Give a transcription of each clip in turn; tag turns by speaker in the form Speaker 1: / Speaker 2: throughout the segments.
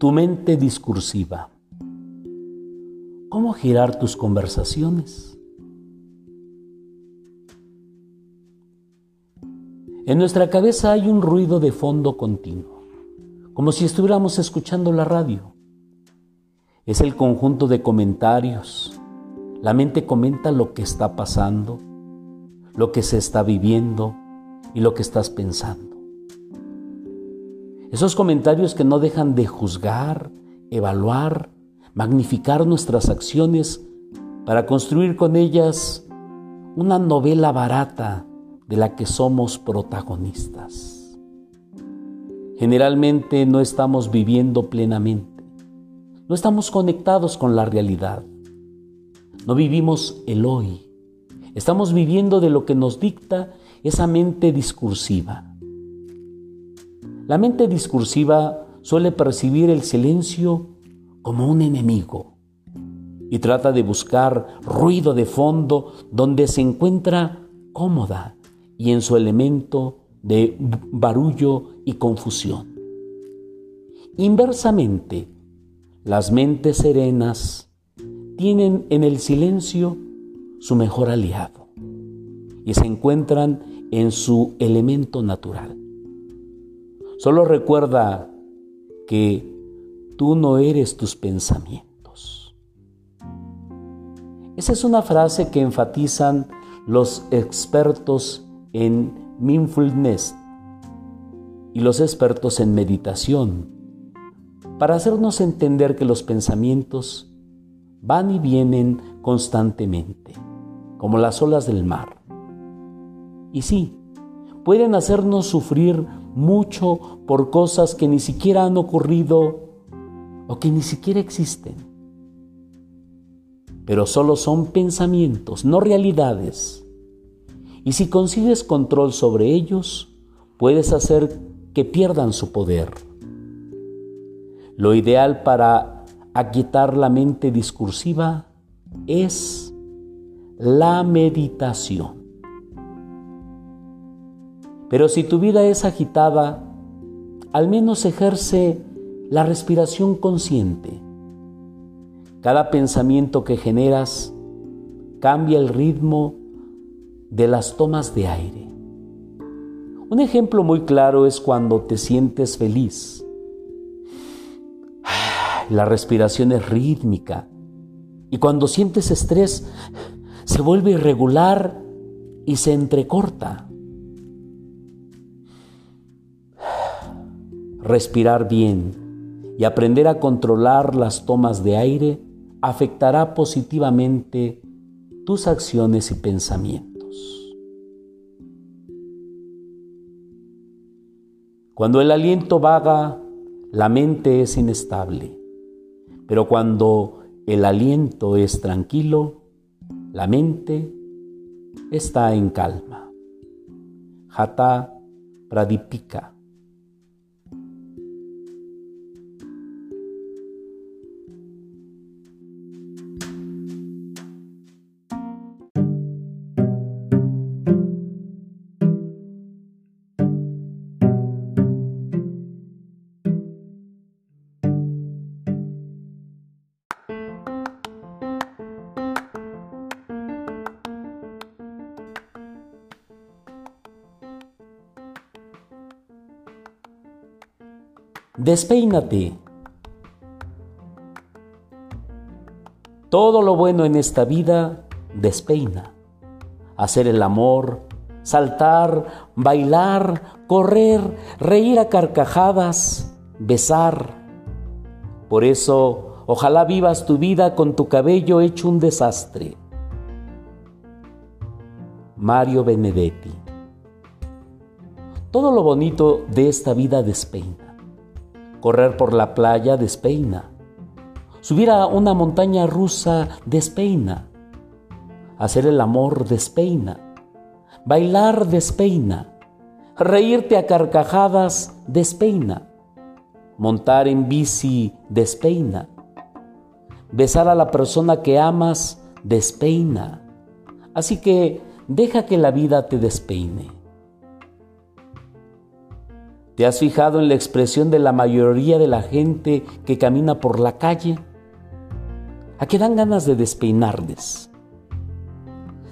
Speaker 1: tu mente discursiva. ¿Cómo girar tus conversaciones? En nuestra cabeza hay un ruido de fondo continuo, como si estuviéramos escuchando la radio. Es el conjunto de comentarios. La mente comenta lo que está pasando, lo que se está viviendo y lo que estás pensando. Esos comentarios que no dejan de juzgar, evaluar, magnificar nuestras acciones para construir con ellas una novela barata de la que somos protagonistas. Generalmente no estamos viviendo plenamente, no estamos conectados con la realidad, no vivimos el hoy, estamos viviendo de lo que nos dicta esa mente discursiva. La mente discursiva suele percibir el silencio como un enemigo y trata de buscar ruido de fondo donde se encuentra cómoda y en su elemento de barullo y confusión. Inversamente, las mentes serenas tienen en el silencio su mejor aliado y se encuentran en su elemento natural. Solo recuerda que tú no eres tus pensamientos. Esa es una frase que enfatizan los expertos en mindfulness y los expertos en meditación para hacernos entender que los pensamientos van y vienen constantemente, como las olas del mar. Y sí, pueden hacernos sufrir mucho por cosas que ni siquiera han ocurrido o que ni siquiera existen. Pero solo son pensamientos, no realidades y si consigues control sobre ellos, puedes hacer que pierdan su poder. Lo ideal para aquietar la mente discursiva es la meditación. Pero si tu vida es agitada, al menos ejerce la respiración consciente. Cada pensamiento que generas cambia el ritmo de las tomas de aire. Un ejemplo muy claro es cuando te sientes feliz. La respiración es rítmica y cuando sientes estrés se vuelve irregular y se entrecorta. Respirar bien y aprender a controlar las tomas de aire afectará positivamente tus acciones y pensamientos. Cuando el aliento vaga, la mente es inestable, pero cuando el aliento es tranquilo, la mente está en calma. Jata Pradipika Despeínate. Todo lo bueno en esta vida despeina. Hacer el amor, saltar, bailar, correr, reír a carcajadas, besar. Por eso, ojalá vivas tu vida con tu cabello hecho un desastre. Mario Benedetti. Todo lo bonito de esta vida despeina. Correr por la playa despeina. Subir a una montaña rusa despeina. Hacer el amor despeina. Bailar despeina. Reírte a carcajadas despeina. Montar en bici despeina. Besar a la persona que amas despeina. Así que deja que la vida te despeine. ¿Te has fijado en la expresión de la mayoría de la gente que camina por la calle? ¿A qué dan ganas de despeinarles?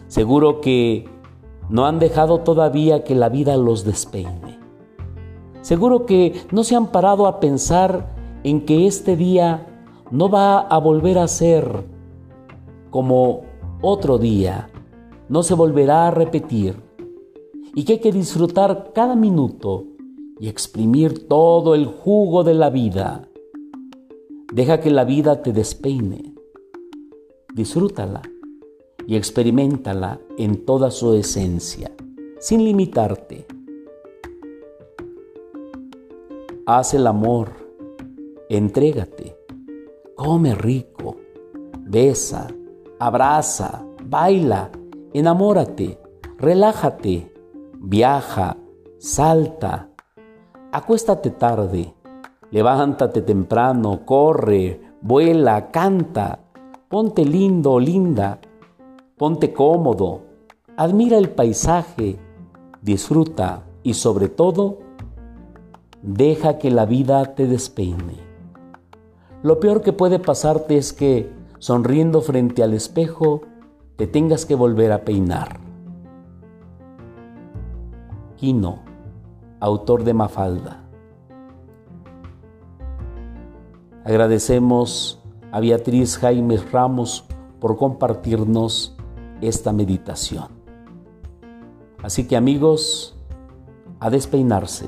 Speaker 1: Seguro que no han dejado todavía que la vida los despeine. Seguro que no se han parado a pensar en que este día no va a volver a ser como otro día, no se volverá a repetir y que hay que disfrutar cada minuto y exprimir todo el jugo de la vida. Deja que la vida te despeine. Disfrútala y experimentala en toda su esencia, sin limitarte. Haz el amor, entrégate, come rico, besa, abraza, baila, enamórate, relájate, viaja, salta, acuéstate tarde, levántate temprano, corre, vuela, canta, ponte lindo linda, ponte cómodo, admira el paisaje, disfruta y sobre todo, deja que la vida te despeine. Lo peor que puede pasarte es que, sonriendo frente al espejo, te tengas que volver a peinar. Quino, autor de Mafalda. Agradecemos a Beatriz Jaime Ramos por compartirnos esta meditación. Así que amigos, a despeinarse